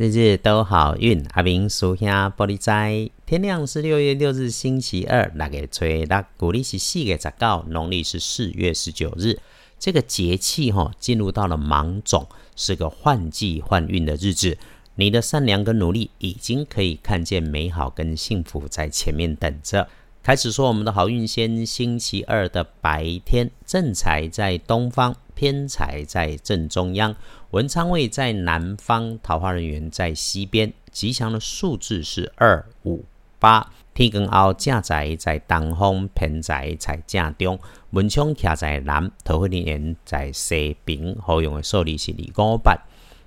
日日都好运，阿明属下玻璃斋。天亮是六月六日星期二，那个吹那古历是四月十九，农历是四月十九日。这个节气哈，进入到了芒种，是个换季换运的日子。你的善良跟努力，已经可以看见美好跟幸福在前面等着。开始说我们的好运先，星期二的白天，正财在东方。偏财在正中央，文昌位在南方，桃花人员在西边。吉祥的数字是二五八。天根后正宅在东方，偏财在正中，文昌徛在南，桃花人员在西边。好用的数字是二五八。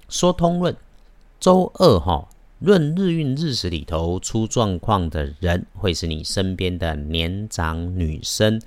说通论，周二哈，论日运日时里头出状况的人，会是你身边的年长女生。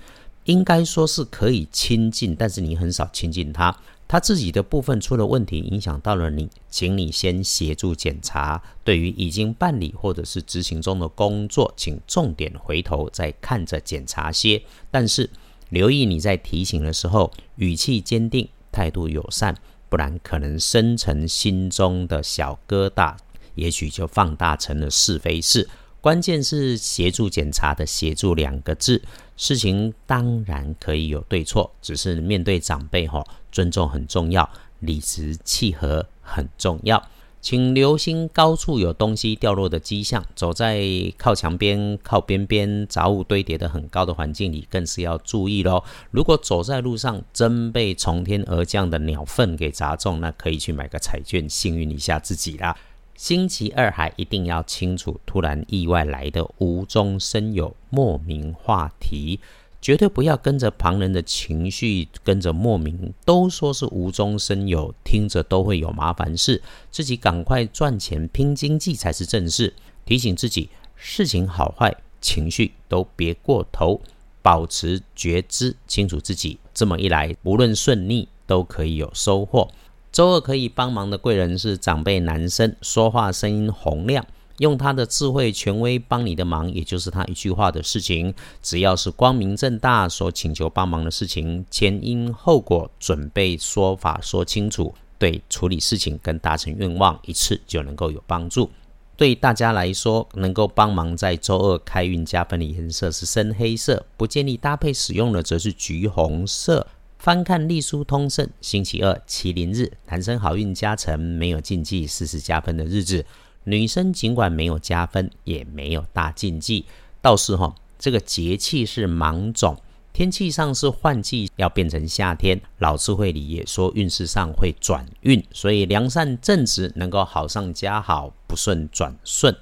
应该说是可以亲近，但是你很少亲近他。他自己的部分出了问题，影响到了你，请你先协助检查。对于已经办理或者是执行中的工作，请重点回头再看着检查些。但是留意你在提醒的时候，语气坚定，态度友善，不然可能深沉心中的小疙瘩，也许就放大成了是非事。关键是协助检查的“协助”两个字，事情当然可以有对错，只是面对长辈吼，尊重很重要，理直气和很重要。请留心高处有东西掉落的迹象，走在靠墙边、靠边边杂物堆叠的很高的环境里，更是要注意喽。如果走在路上真被从天而降的鸟粪给砸中，那可以去买个彩券，幸运一下自己啦。星期二还一定要清楚，突然意外来的无中生有莫名话题，绝对不要跟着旁人的情绪，跟着莫名都说是无中生有，听着都会有麻烦事。自己赶快赚钱拼经济才是正事。提醒自己，事情好坏情绪都别过头，保持觉知，清楚自己。这么一来，无论顺逆都可以有收获。周二可以帮忙的贵人是长辈男生，说话声音洪亮，用他的智慧权威帮你的忙，也就是他一句话的事情，只要是光明正大所请求帮忙的事情，前因后果准备说法说清楚，对处理事情跟达成愿望一次就能够有帮助。对大家来说，能够帮忙在周二开运加分的颜色是深黑色，不建议搭配使用的则是橘红色。翻看隶书通胜，星期二麒麟日，男生好运加成，没有禁忌，事事加分的日子。女生尽管没有加分，也没有大禁忌。倒是哈，这个节气是芒种，天气上是换季，要变成夏天。老智慧里也说，运势上会转运，所以良善正直能够好上加好，不顺转顺。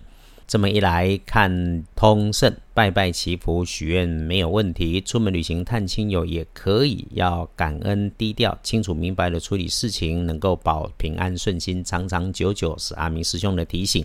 这么一来看通胜，拜拜祈福许愿没有问题，出门旅行探亲友也可以，要感恩低调，清楚明白的处理事情，能够保平安顺心，长长久久，是阿明师兄的提醒。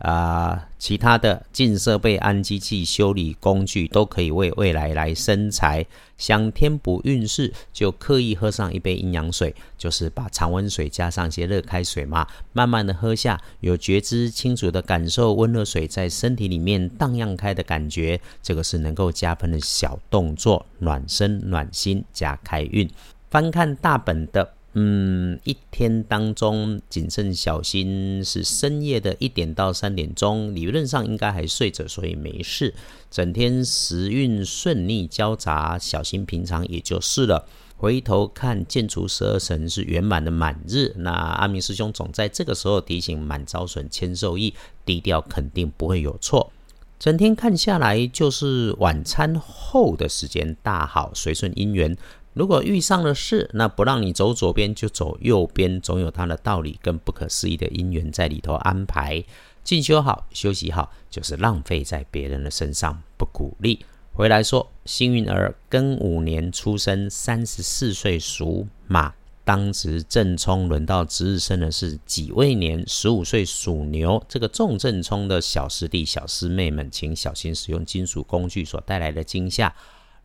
啊，其他的进设备、安机器、修理工具都可以为未来来生财。想添补运势，就刻意喝上一杯阴阳水，就是把常温水加上些热开水嘛，慢慢的喝下，有觉知清楚的感受温热水在身体里面荡漾开的感觉，这个是能够加分的小动作，暖身暖心加开运。翻看大本的。嗯，一天当中谨慎小心是深夜的一点到三点钟，理论上应该还睡着，所以没事。整天时运顺利交杂，小心平常也就是了。回头看建除十二神是圆满的满日，那阿明师兄总在这个时候提醒：满招损，谦受益，低调肯定不会有错。整天看下来，就是晚餐后的时间大好，随顺姻缘。如果遇上了事，那不让你走左边就走右边，总有它的道理跟不可思议的因缘在里头安排。进修好，休息好，就是浪费在别人的身上，不鼓励。回来说，幸运儿庚午年出生，三十四岁属马，当值正冲，轮到值日生的是己未年，十五岁属牛。这个重正冲的小师弟、小师妹们，请小心使用金属工具所带来的惊吓。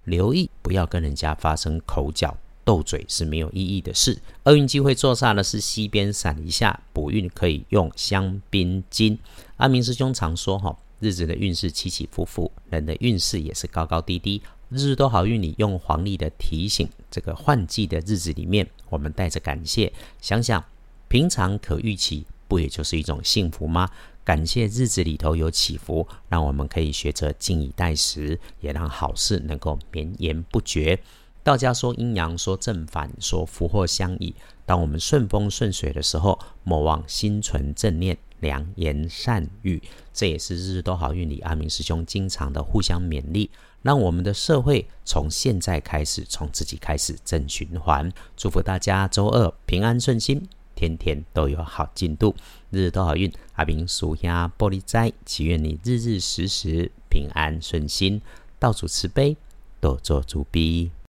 留意，不要跟人家发生口角斗嘴是没有意义的事。厄运机会坐煞的是西边闪一下，补运可以用香槟金。阿明师兄常说哈，日子的运势起起伏伏，人的运势也是高高低低。日日都好运里用黄历的提醒，这个换季的日子里面，我们带着感谢，想想平常可预期不也就是一种幸福吗？感谢日子里头有起伏，让我们可以学着静以待时，也让好事能够绵延不绝。道家说阴阳，说正反，说福祸相依。当我们顺风顺水的时候，莫忘心存正念，良言善语。这也是日日都好运里阿明师兄经常的互相勉励，让我们的社会从现在开始，从自己开始正循环。祝福大家周二平安顺心，天天都有好进度，日日都好运。阿明属下玻璃斋，祈愿你日日时时平安顺心，道主慈悲，多做主逼。